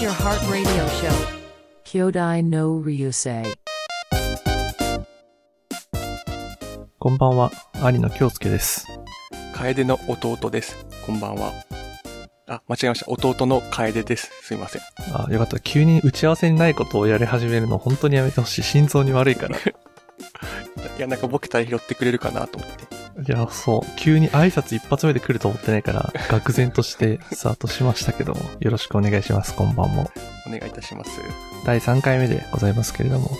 your heart radio show. Kyodai no Ryusei. こんばんは、兄の京介です。楓の弟です。こんばんは。あ、間違えました。弟の楓です。すいません。あ、よかった。急に打ち合わせにないことをやり始めるの本当にやめてほしい。心臓に悪いから。いいや、なんかボケたら拾ってくれるかなと思って。や、そう。急に挨拶一発目で来ると思ってないから、愕然としてスタートしましたけども、よろしくお願いします。こんばんも。お願いいたします。第3回目でございますけれども、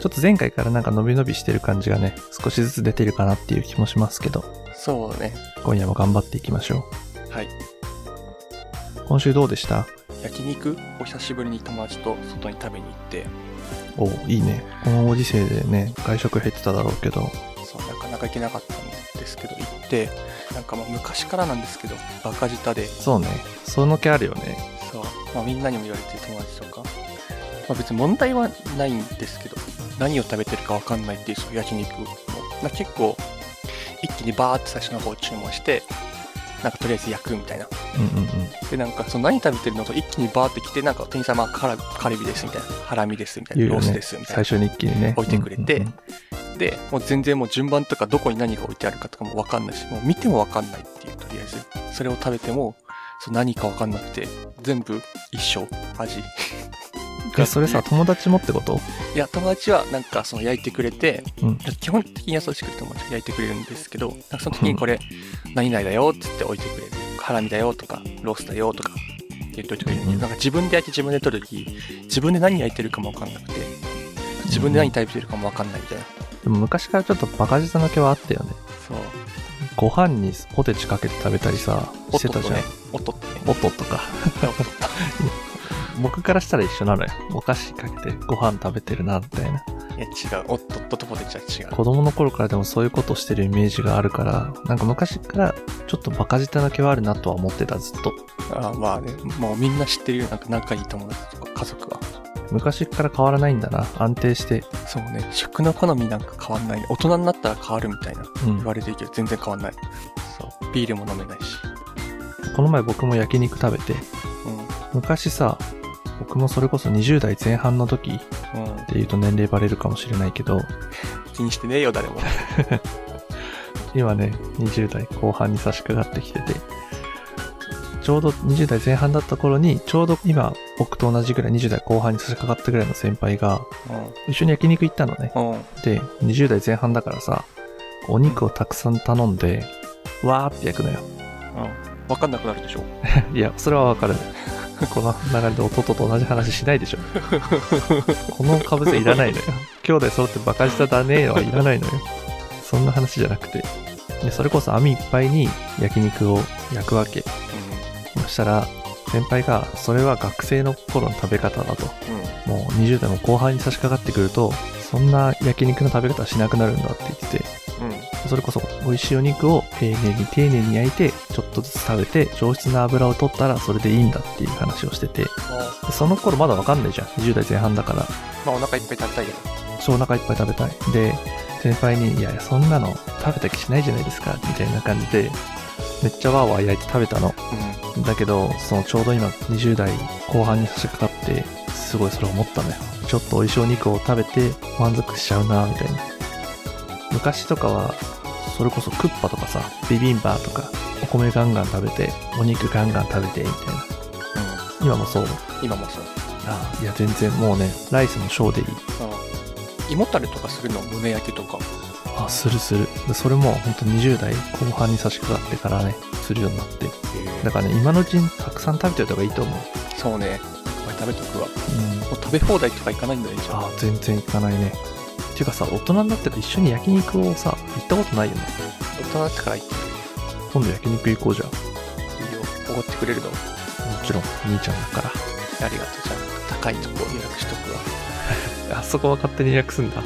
ちょっと前回からなんか伸び伸びしてる感じがね、少しずつ出てるかなっていう気もしますけど、そうね。今夜も頑張っていきましょはい。う。今週どうでした？焼肉？お久しぶりに友達と外に食べに行って、おいいね。このご時世でね、外食減ってただろうけど、そう、なかなか行けなかったんですけど、行って、なんかまあ昔からなんですけど、バカ舌で、そうね。その気あるよね。そう、まあみんなにも言われてる友達とか、まあ別に問題はないんですけど、何を食べてるかわかんないっていうその焼肉も、まあ、結構、一気にバーって最初の方注文して、なんかとりあえず焼くみたいな。うんうんうん。で、なんかその何食べてるのと一気にバーって来て、なんか店員さんまあカルビですみたいな、ハラミですみたいな、ねロースですみたいな最。初に一気にね。置いてくれてうんうんで、もう全然もう順番とかどこに何が置いてあるかとかもわかんないし、もう見てもわかんないっていう、とりあえず。それを食べても、そう何かわかんなくて、全部一緒、味。え、それさ、友達もってこと？いや、友達はなんかその焼いてくれて、うん。基本的に優しくて友達が焼いてくれるんですけど、なんかその時にこれ、何々だよって言って置いてくれる。ハラミだよとか、ロースだよとか、言っといてくれるうんど、なんか自分で焼いて自分で取る時、自分で何焼いてるかもわかんなくて、自分で何食べてるかもわかんないみたいな。でも昔からちょっとバカ舌の気はあったよね。そう。ご飯にポテチかけて食べたりさ、してたじゃん。ね。おっとっとね。おっとっとか。僕からしたら一緒なのよ。お菓子かけてご飯食べてるな、みたいな。いや、違う。おっとっととポテチは違う。子供の頃からでもそういうことしてるイメージがあるから、なんか昔からちょっとバカ舌の気はあるなとは思ってた、ずっと。ああまあね、もうみんな知ってるよ。なんか仲いい友達とか家族は。昔から変わらないんだな。安定して。そうね、食の好みなんか変わんないね。大人になったら変わるみたいなうん言。われてるけど、全然変わんない。そう。ビールも飲めないし。この前僕も焼肉食べて、う昔さ、僕もそれこそ20代前半の時っん。うん。ていうと年齢バレるかもしれないけど、気にしてねえよ、誰も。今ね、20代後半に差し掛かってきてて、ちょうど20代前半だった頃に、ちょうど今、僕と同じぐらい20代後半に差し掛かったぐらいの先輩が、一緒に焼肉行ったのね。で、20代前半だからさ、お肉をたくさん頼んで、わーって焼くのよ。うん。わかんなくなるでしょ？いや、それはわかる。この流れで弟と同じ話しないでしょ。この被せいらないのよ。兄弟揃ってバカ舌だねーはいらないのよ。そんな話じゃなくて。で、それこそ網いっぱいに焼肉を焼くわけ。そしたら、先輩が、それは学生の頃の食べ方だと。うん。うん。もう20代も後半に差し掛かってくると、そんな焼肉の食べ方はしなくなるんだって言ってて、うん。それこそ美味しいお肉を丁寧に丁寧に焼いて、ちょっとずつ食べて、上質な油を取ったらそれでいいんだっていう話をしてて、でその頃まだわかんないじゃん。20代前半だから。まあお腹いっぱい食べたいけど。そうお腹いっぱい食べたい。で、先輩に、いやいや、そんなの食べた気しないじゃないですか、みたいな感じで、めっちゃワーワー焼いて食べたの。うだけど、そのちょうど今20代後半に差し掛かって、すごいそれ思ったのよ。ちょっと美味しいお肉を食べて満足しちゃうな、みたいな。昔とかは、それこそクッパとかさ、ビビンバとか、お米ガンガン食べて、お肉ガンガン食べて、みたいな。ん。今もそう。うん。今もそう。ああ、いや全然もうね、ライスも小でいい。うん。胃もたれとかするの胸焼けとか。あ、するする。でそれもほんと20代後半に差し掛かってからね、するようになって。だからね、今のうちにたくさん食べておいた方がいいと思う。そうね。いっぱい食べとくわ。もうん。う食べ放題とか行かないんだね、じゃあ。ああ、全然いかないね。ていうかさ、大人になってから一緒に焼肉をさ、行ったことないよね。大人になってから行って今度焼肉行こうじゃん。もいいよ。おごってくれるの？ちろん、兄ちゃんだから。ありがとう。じゃあ、高いとこ予約しとくわ。あそこは勝手に予約すんだ。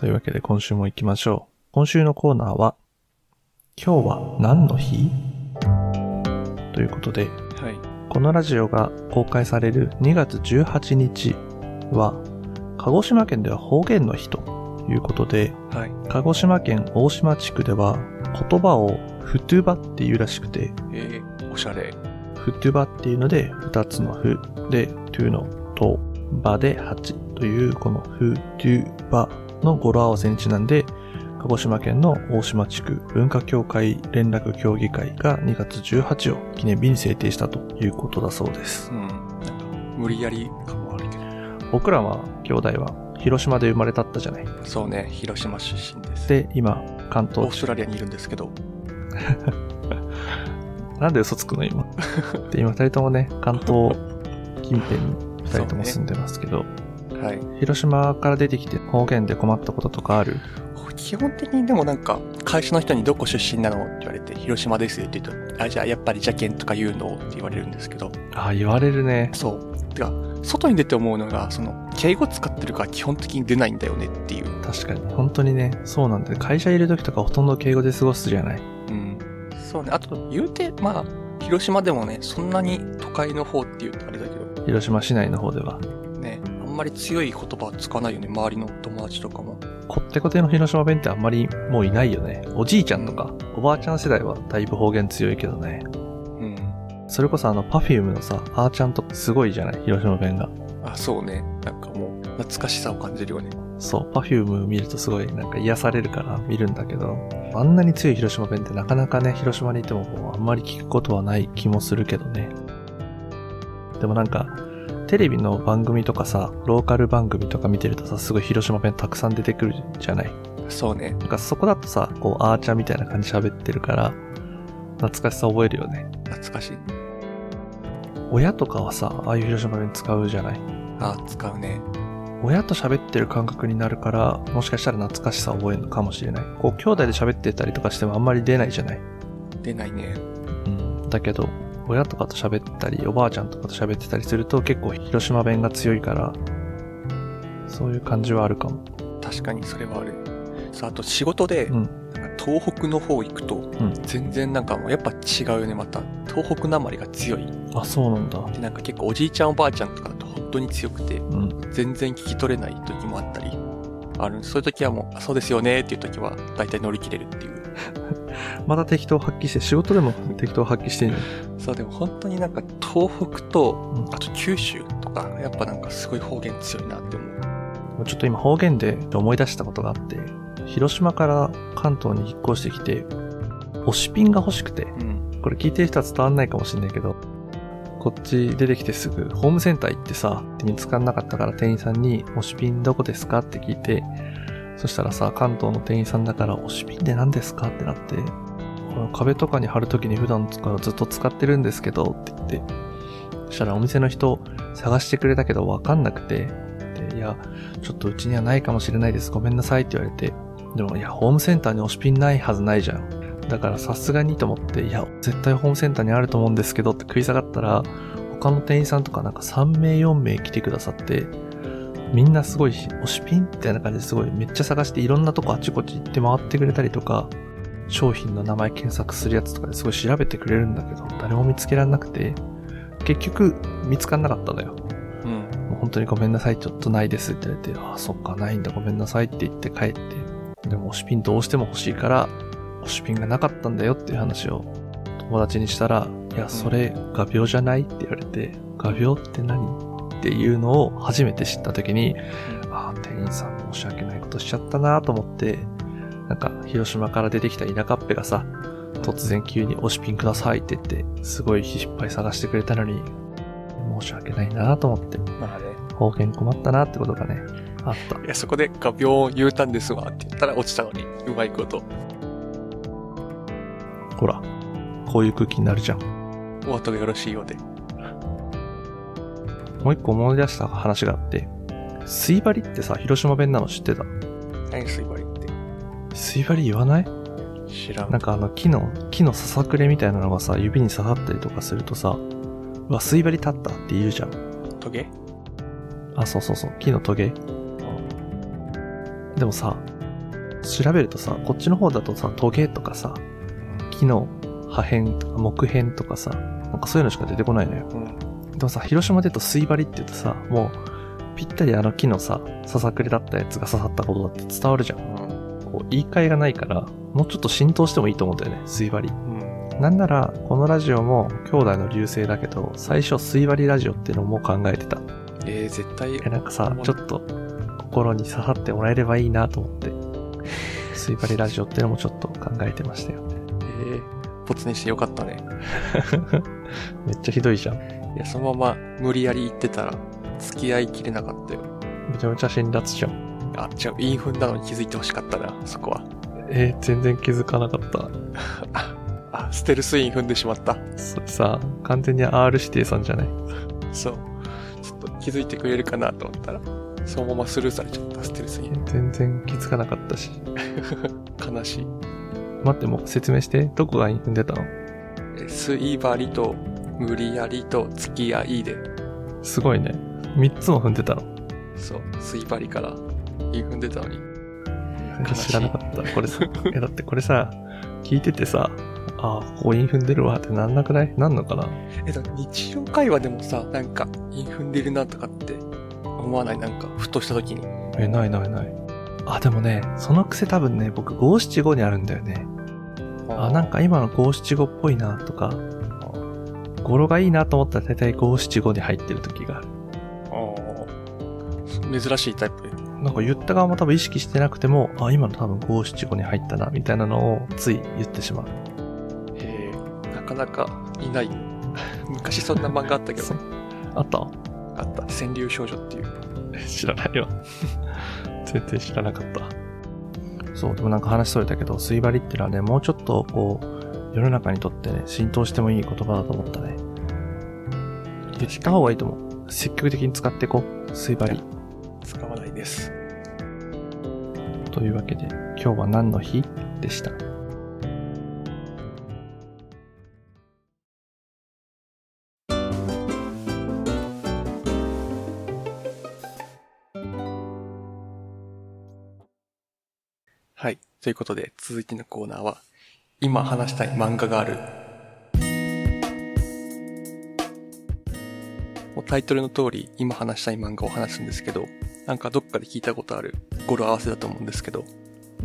はい。というわけで今週も行きましょう。今週のコーナーは、今日は何の日？ということで、はい。このラジオが公開される2月18日は、鹿児島県では方言の日ということで、はい。鹿児島県大島地区では言葉をフトゥバっていうらしくて、えー、おしゃれ。フトゥバっていうので、二つのフで、トゥのと、バで8という、このフトゥバの語呂合わせにちなんで、鹿児島県の大島地区文化協会連絡協議会が2月18を記念日に制定したということだそうです。うん。なんか、無理やり感もあるけど。僕らは兄弟は広島で生まれたったじゃない。そうね、広島出身です。で、今、関オー東ストラリアにいるんですけど、なんで嘘つくの今。で、今二人ともね、関東近辺に二人とも住んでますけど、はい。広島から出てきて方言で困ったこととかある？基本的にでもなんか、会社の人にどこ出身なのって言われて、広島ですって言うと、あ、じゃあやっぱり邪剣とか言うのって言われるんですけど、ああ、言われるね。そう。てか、外に出て思うのが、その、敬語使ってるから基本的に出ないんだよねっていう。確かに。本当にね、そうなんだよ。会社いる時とかほとんど敬語で過ごすじゃない。うん。そうね。あと、言うて、まあ、広島でもね、そんなに都会の方っていうとあれだけど、広島市内の方では。まり強い言葉は使わないよね、周りの友達とかも。こってこての広島弁ってあんまりもういないよね。おじいちゃんとか、おばあちゃん世代はだいぶ方言強いけどね。うん。それこそあの、 Perfume のさ、あーちゃんとかすごいじゃない？広島弁が。あ、そうね。なんかもう、懐かしさを感じるよね。そう、 Perfume 見るとすごいなんか癒されるから見るんだけど、あんなに強い広島弁ってなかなかね、広島にいてももうあんまり聞くことはない気もするけどね。でもなんか、テレビの番組とかさ、ローカル番組とか見てるとさ、すごい広島弁たくさん出てくるじゃない？そうね。なんかそこだとさ、こう、あーちゃんみたいな感じ喋ってるから、懐かしさ覚えるよね。懐かしい。親とかはさ、ああいう広島弁使うじゃない？あ、使うね。親と喋ってる感覚になるから、もしかしたら懐かしさを覚えるのかもしれない。こう、兄弟で喋ってたりとかしてもあんまり出ないじゃない？出ないね。うん。だけど、親とかと喋ったり、おばあちゃんとかと喋ってたりすると結構広島弁が強いから、そういう感じはあるかも。確かにそれはある。さあ、あと仕事で、うん。東北の方行くと、ん全然なんかもうやっぱ違うよね、また。東北なまりが強い。あ、そうなんだ。で、なんか結構おじいちゃんおばあちゃんとかだと本当に強くて、うん。全然聞き取れない時もあったり、ある。そういう時はもう、あそうですよねっていう時は、大体乗り切れるっていう。また適当発揮して、仕事でも適当発揮してんじそう、でも本当になんか東北と、うんあと九州とか、やっぱなんかすごい方言強いなって思う。ちょっと今方言で思い出したことがあって、広島から関東に引っ越してきて、推しピンが欲しくて、うん。これ聞いてる人は伝わんないかもしれないけど、こっち出てきてすぐ、ホームセンター行ってさ、見つかんなかったから店員さんに、推しピンどこですかって聞いて、そしたらさ、関東の店員さんだから、推しピンって何ですかってなって、この壁とかに貼るときに普段からずっと使ってるんですけど、って言って、そしたらお店の人探してくれたけどわかんなくて、いや、ちょっとうちにはないかもしれないです。ごめんなさいって言われて、でもいや、ホームセンターに推しピンないはずないじゃん。だからさすがにと思って、いや、絶対ホームセンターにあると思うんですけどって食い下がったら、他の店員さんとかなんか3名4名来てくださって、みんなすごい推しピンみたいな感じですごいめっちゃ探していろんなとこあちこち行って回ってくれたりとか、商品の名前検索するやつとかですごい調べてくれるんだけど、誰も見つけられなくて、結局見つかんなかったのよ。うん。もう本当にごめんなさい、ちょっとないですって言われて、ああ、そっか、ないんだ、ごめんなさいって言って帰って、でも推しピンどうしても欲しいから、推しピンがなかったんだよっていう話を友達にしたら、いや、それ画鋲じゃないって言われて、画鋲って何っていうのを初めて知った時に、ああ、店員さん申し訳ないことしちゃったなと思って、なんか、広島から出てきた田舎っぺがさ、突然急に推しピンくださいって言って、すごいいっぱい探してくれたのに、申し訳ないなと思って、まあね。方言困ったなってことがね、あった。いや、そこで画鋲を言うたんですわって言ったら落ちたのに、うまいこと。ほら、こういう空気になるじゃん。お後がよろしいようで。もう一個思い出した話があって、水張りってさ、広島弁なの知ってた？何水張り？水張り言わない？知らん。なんかあの木の、木のささくれみたいなのがさ、指に刺さったりとかするとさ、うわ、水張り立ったって言うじゃん。トゲ？あ、そうそうそう、木のトゲ。でもさ、調べるとさ、こっちの方だとさ、トゲとかさ、木の破片とか木片とかさ、なんかそういうのしか出てこないのよ。うん。でもさ、広島で言うと水張りって言うとさ、もう、ぴったりあの木のさ、ささくれだったやつが刺さったことだって伝わるじゃん。うん。こう、言い換えがないから、もうちょっと浸透してもいいと思うんだよね、水張り。うん。なんなら、このラジオも兄弟の流星だけど、最初、水割りラジオっていうのも考えてた。えー、絶対、え、なんかさ、ちょっと、心に刺さってもらえればいいなと思って、水割りラジオっていうのもちょっと考えてましたよ。えー、没にしてよかったね。めっちゃひどいじゃん。いや、そのまま無理やり言ってたら、付き合いきれなかったよ。めちゃめちゃ辛辣じゃん。あ、違う、インフンなのに気づいてほしかったな、そこは。えー全然気づかなかった。あ、ステルスイン踏んでしまった。それさ、完全に R 指定さんじゃない？そう。ちょっと気づいてくれるかなと思ったら、そのままスルーされちゃった、ステルスイン。全然気づかなかったし。悲しい。待って、もう説明して。どこがイン踏んでたの？えスイバリと、無理やりと、付き合いで、すごいね。3つも踏んでたの。そう、スイバリから、イン踏んでたのに。全然知らなかった。これさ、え、だってこれさ、聞いててさ、ああ、ここイン踏んでるわってなんなくない？なんのかな？え、だ日常会話でもさ、なんか、イン踏んでるなとかって、思わない？なんか、ふとした時に。え、ないないない。あ、でもね、その癖多分ね、僕五七五にあるんだよね。あ、なんか今の五七五っぽいなとか、語呂がいいなと思ったら大体五七五に入ってる時がある。あー珍しいタイプ。なんか言った側も多分意識してなくても、あ、今の多分五七五に入ったな、みたいなのをつい言ってしまう。えー、なかなかいない。昔そんな漫画あったけどね。あった？あった。川柳少女っていう。え 知らないよ。全然知らなかった。そう、でもなんか話それたけど、水張りってのはね、もうちょっとこう、世の中にとってね、浸透してもいい言葉だと思ったね。言った方がいいと思う。積極的に使っていこう。水張り。というわけで、今日は何の日？でした。はい。ということで、続いてのコーナーは、今話したい漫画がある。もうタイトルの通り、今話したい漫画を話すんですけど、なんかどっかで聞いたことある語呂合わせだと思うんですけど、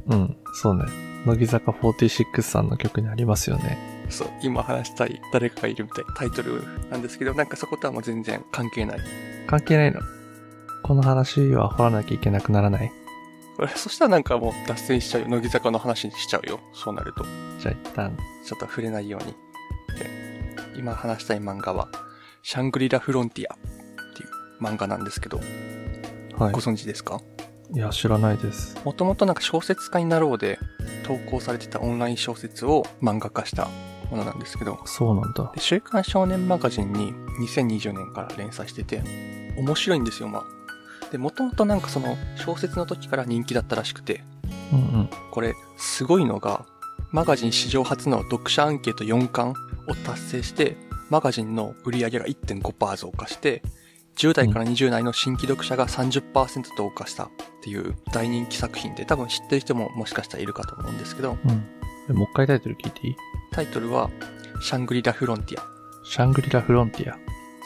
うん、そうね。乃木坂46さんの曲にありますよね。そう、今話したい誰かがいるみたいなタイトルなんですけど、なんかそことはもう全然関係ない。関係ないの？この話は掘らなきゃいけなくならない？そしたらなんかもう脱線しちゃうよ。乃木坂の話にしちゃうよ。そうなると。じゃあ一旦、ちょっと触れないように。で、今話したい漫画は、シャングリラ・フロンティアっていう漫画なんですけど、はいご。存知ですか？いや、知らないです。もともとなんか小説家になろうで投稿されてたオンライン小説を漫画化したものなんですけど、そうなんだ。で週刊少年マガジンに2020年から連載してて、面白いんですよ、まあ。で、もともとなんかその小説の時から人気だったらしくて、うんうん。これすごいのが、マガジン史上初の読者アンケート4冠を達成して、マガジンの売り上げが1.5%増加して、10代から20代の新規読者が30%増加したっていう大人気作品で、多分知ってる人ももしかしたらいるかと思うんですけど、うん。えもう一回タイトル聞いていい？タイトルは、シャングリラ・フロンティア。シャングリラ・フロンティア。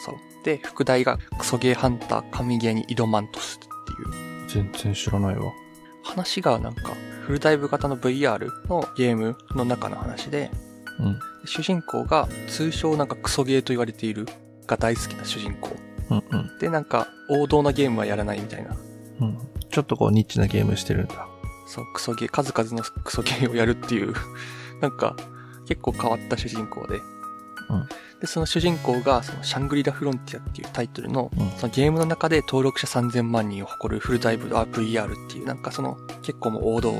そう。で、副題がクソゲーハンター神ゲーにイドマントスっていう全然知らないわ。話がなんかフルダイブ型の VR のゲームの中の話で、うん。主人公が通称なんかクソゲーと言われているが大好きな主人公。うんうん。で、なんか王道なゲームはやらないみたいな。うん。ちょっとこうニッチなゲームしてるんだ。そう、クソゲー、数々のクソゲーをやるっていう、なんか結構変わった主人公で。うんで、その主人公がそのシャングリラ・フロンティアっていうタイトルの、うんそのゲームの中で登録者3000万人を誇るフルダイブ VR っていう、なんかその結構もう王道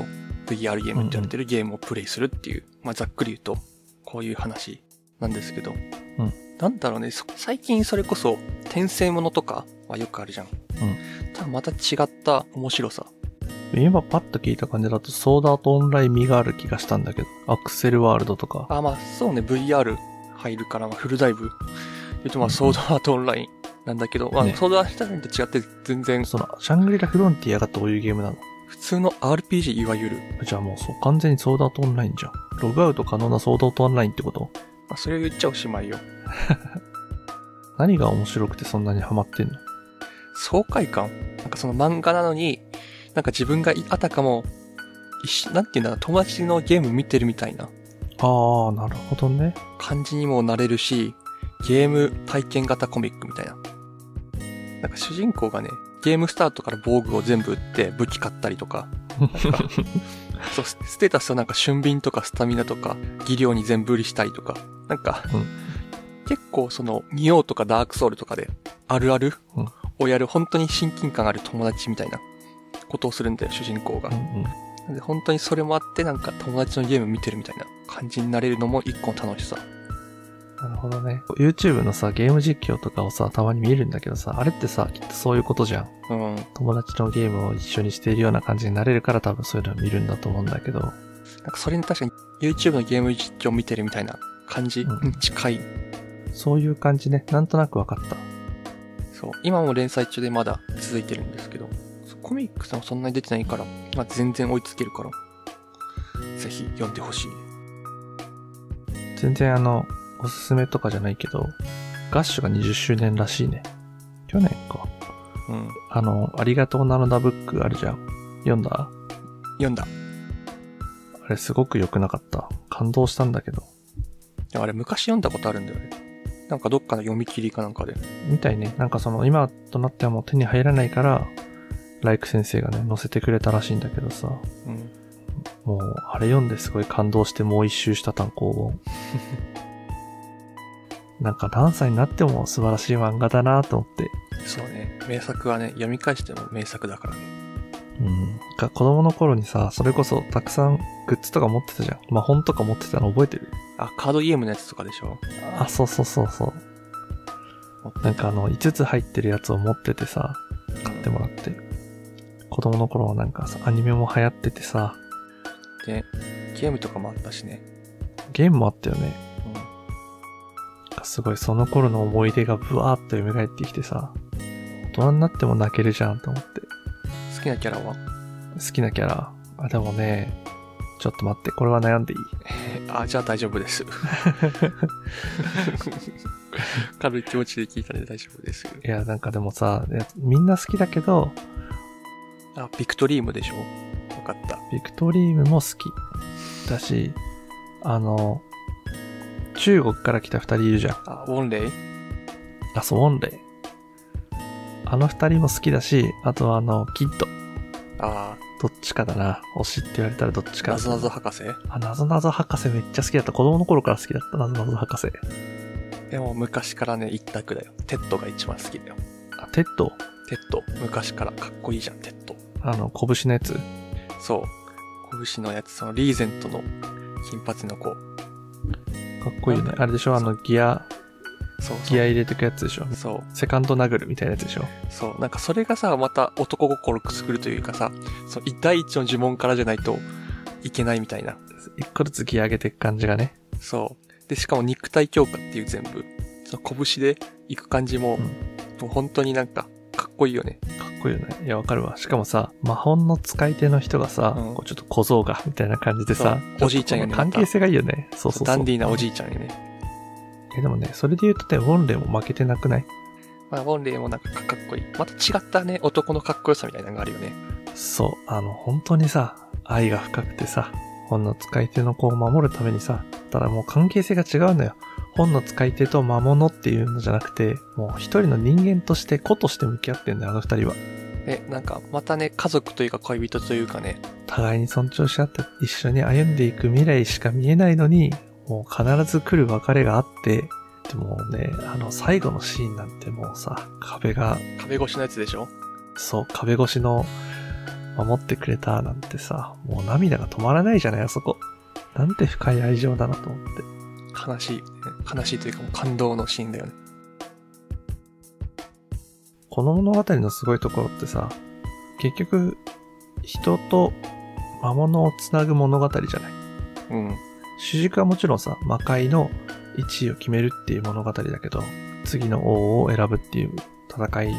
VR ゲームって言われてるゲームをプレイするっていう、まあざっくり言うと、こういう話なんですけど、なんだろうね、そ最近それこそ転生ものとかはよくあるじゃん。ただまた違った面白さ。今パッと聞いた感じだとソードアートオンライン味がある気がしたんだけど。アクセルワールドとか。あ、まあそうね、VR 入るから、まあフルダイブ。言うとまあソードアートオンラインなんだけど、まあねソードアートオンラインと違って全然その、シャングリラ・フロンティアがどういうゲームなの？普通の RPG いわゆる。じゃあもうそう、完全にソードアートオンラインじゃん。ログアウト可能なソードアートオンラインってこと？まあそれを言っちゃおしまいよ。何が面白くてそんなにハマってんの？爽快感？なんかその漫画なのに、なんか自分があたかも、なんていうんだろう、友達のゲーム見てるみたいな。ああ、なるほどね。感じにもなれるし、ゲーム体験型コミックみたいな。なんか主人公がね、ゲームスタートから防具を全部売って武器買ったりとか、そう、スステータスをなんか俊敏とかスタミナとか技量に全部売りしたりとか、なんか、うん結構その、ニオとかダークソウルとかで、あるあるうんをやる本当に親近感ある友達みたいなことをするんだよ、主人公がうん。うんで本当にそれもあって、なんか友達のゲーム見てるみたいな感じになれるのも一個の楽しさ。なるほどね。YouTube のさ、ゲーム実況とかをさ、たまに見るんだけどさ、あれってさ、きっとそういうことじゃん。うん。友達のゲームを一緒にしているような感じになれるから多分そういうのを見るんだと思うんだけど。なんかそれに確かに YouTube のゲーム実況見てるみたいな感じうんに近い。そういう感じね。なんとなくわかった。そう。今も連載中でまだ続いてるんですけど、コミックスもそんなに出てないから、まあ、全然追いつけるから、ぜひ読んでほしい。全然あの、おすすめとかじゃないけど、ガッシュが20周年らしいね。去年か。うん。あの、ありがとうナノダブックあるじゃん。読んだ？読んだ。あれすごく良くなかった。感動したんだけど。あれ昔読んだことあるんだよね。なんかどっかの読み切りかなんかで。みたいね。なんかその、今となってはもう手に入らないから、ライク先生がね、載せてくれたらしいんだけどさ。うん。もう、あれ読んですごい感動してもう一周した単行本。なんか何歳になっても素晴らしい漫画だなと思って。そうね。名作はね、読み返しても名作だからね。うん。が子供の頃にさ、それこそたくさんグッズとか持ってたじゃん。まあ、本とか持ってたの覚えてる？あ、カードゲームのやつとかでしょ？あ、そうそうそうそう。なんかあの、5つ入ってるやつを持っててさ、買ってもらって。子供の頃はなんかさ、アニメも流行っててさ、で、ゲームとかもあったしね。ゲームもあったよね。うん。すごいその頃の思い出がブワーっと蘇ってきてさ、大人になっても泣けるじゃんと思って。好きなキャラは？好きなキャラ。あ、でもね、ちょっと待って、これは悩んでいい？あ、じゃあ大丈夫です。軽い気持ちで聞いたので大丈夫です。いや、なんかでもさ、みんな好きだけど、あ、ビクトリームでしょ？わかった。ビクトリームも好き。だし、あの、中国から来た二人いるじゃん。あ、ウォンレイ？あ、そう、ウォンレイ。あの二人も好きだし、あとはあの、キッド。あどっちかだな。推しって言われたらどっちかだなぞなぞ博士？あ、なぞなぞ博士めっちゃ好きだった。子供の頃から好きだった、なぞなぞ博士。でも昔からね、一択だよ。テッドが一番好きだよ。あ、テッド？テッド。昔からかっこいいじゃん、テッド。あの、拳のやつ？そう。拳のやつ、そのリーゼントの金髪の子。かっこいいよね。あれでしょ？あの、ギア、そうそう。ギア入れてくやつでしょそう。セカンド殴るみたいなやつでしょそう。なんかそれがさ、また男心くすぐるというかさ、そう、第一の呪文からじゃないといけないみたいな。一個ずつギア上げていく感じがね。そう。で、しかも肉体強化っていう全部、その拳で行く感じも、うんもう本当になんか、かっこいいよね。かっこいいよね。いや、わかるわ。しかもさ、魔法の使い手の人がさ、うんこうちょっと小僧が、みたいな感じでさおじいちゃんやね関係性がいいよね。そうそうそう。ダンディーなおじいちゃんよね。え、でもね、それで言うとね、ウォンレイも負けてなくない？まあ、ウォンレイもなんかかっこいい。また違ったね、男のかっこよさみたいなのがあるよね。そう。あの、本当にさ、愛が深くてさ、本の使い手の子を守るためにさ、ただもう関係性が違うのよ。本の使い手と魔物っていうのじゃなくて、もう一人の人間として子として向き合ってんだよ、あの二人は。で、なんか、またね、家族というか恋人というかね、互いに尊重し合って一緒に歩んでいく未来しか見えないのに、もう必ず来る別れがあって、でもね、あの最後のシーンなんてもうさ、壁が、壁越しのやつでしょ？そう、壁越しの守ってくれたなんてさ、もう涙が止まらないじゃない、あそこ。なんて深い愛情だなと思って。悲しい、悲しいというかもう感動のシーンだよね。この物語のすごいところってさ、結局、人と魔物をつなぐ物語じゃない。うん。主軸はもちろんさ、魔界の1位を決めるっていう物語だけど、次の王を選ぶっていう戦い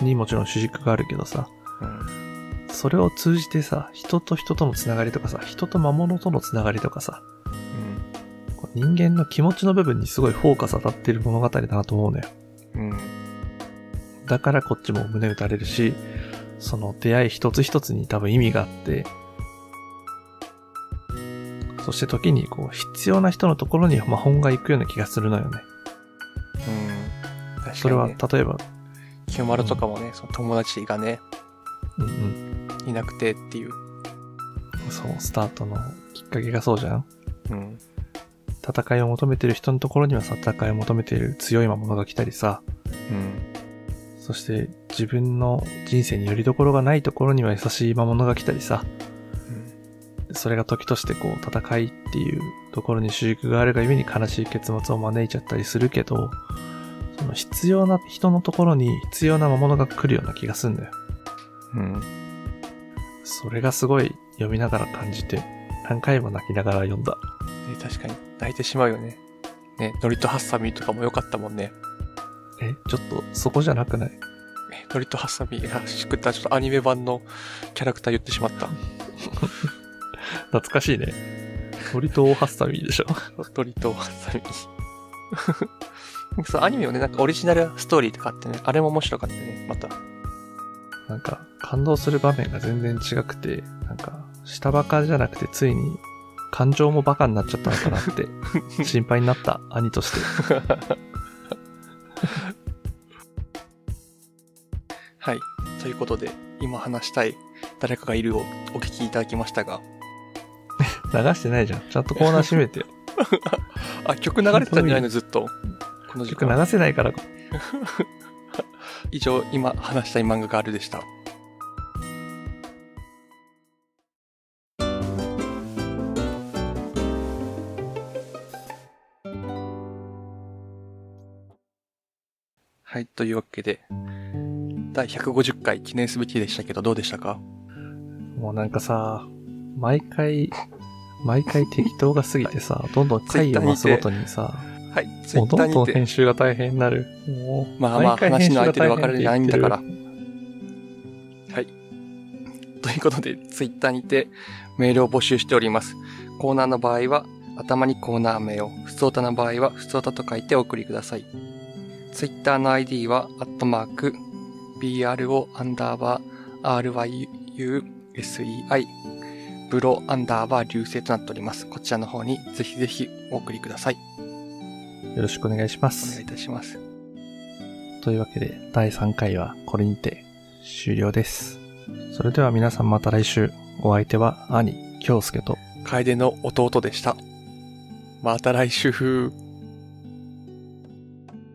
にもちろん主軸があるけどさ、うん。それを通じてさ、人と人とのつながりとかさ、人と魔物とのつながりとかさ、こう人間の気持ちの部分にすごいフォーカス当たってる物語だなと思うのよ。うん。だからこっちも胸打たれるし、その出会い一つ一つに多分意味があって、そして時にこう必要な人のところに魔法が行くような気がするのよね。うん。確かに、ね。それは例えば、清丸とかもね、その友達がね、うんうん。いなくてっていう。そう、スタートのきっかけがそうじゃんうん。戦いを求めてる人のところにはさ戦いを求めている強い魔物が来たりさ、うん。そして自分の人生によりどころがないところには優しい魔物が来たりさ、それが時としてこう戦いっていうところに主軸があるがゆえに悲しい結末を招いちゃったりするけど、その必要な人のところに必要な魔物が来るような気がするんだよ。うん。それがすごい読みながら感じて、何回も泣きながら読んだ。ね確かに、泣いてしまうよね。ね、ノリとハッサミとかも良かったもんね。え、ちょっとそこじゃなくない？えノリとハッサミ、あ、しくった、ちょっとアニメ版のキャラクター言ってしまった。懐かしいね。鳥と大ハッサミーでしょ。ノリとハッサミ。そう、アニメもね、なんかオリジナルストーリーとかあってね、あれも面白かったね、また。なんか、感動する場面が全然違くて、なんか、下バカじゃなくてついに、感情もバカになっちゃったのかなって、心配になった、兄として。はい。ということで、今話したい誰かがいるをお聞きいただきましたが、流してないじゃん。ちゃんとコーナー閉めてよ。あ、曲流れてたんじゃないの、ずっと。この時間。曲流せないから、以上、今話したい漫画があるでした。はい、というわけで、第150回記念すべきでしたけど、どうでしたか？もうなんかさ、毎回、毎回適当が過ぎてさ、どんどん回を増すごとにさ、はい、ツイもうどんどんッターにて、編集が大変になる。もう、まあまあ話の相手で分かれないんだから。はい。ということで、ツイッターにてメールを募集しております。コーナーの場合は、頭にコーナー名を、普通歌の場合は、普通歌と書いてお送りください。ツイッターの ID は、アットマーク、BRO アンダーバー RYUSEI、ブロアンダーバー流星となっております。こちらの方にぜひぜひお送りください。よろしくお願いしまお願いすい。たします。というわけで、第3回はこれにて終了です。それでは皆さんまた来週。お相手は兄、京介と、楓の弟でした。また来週。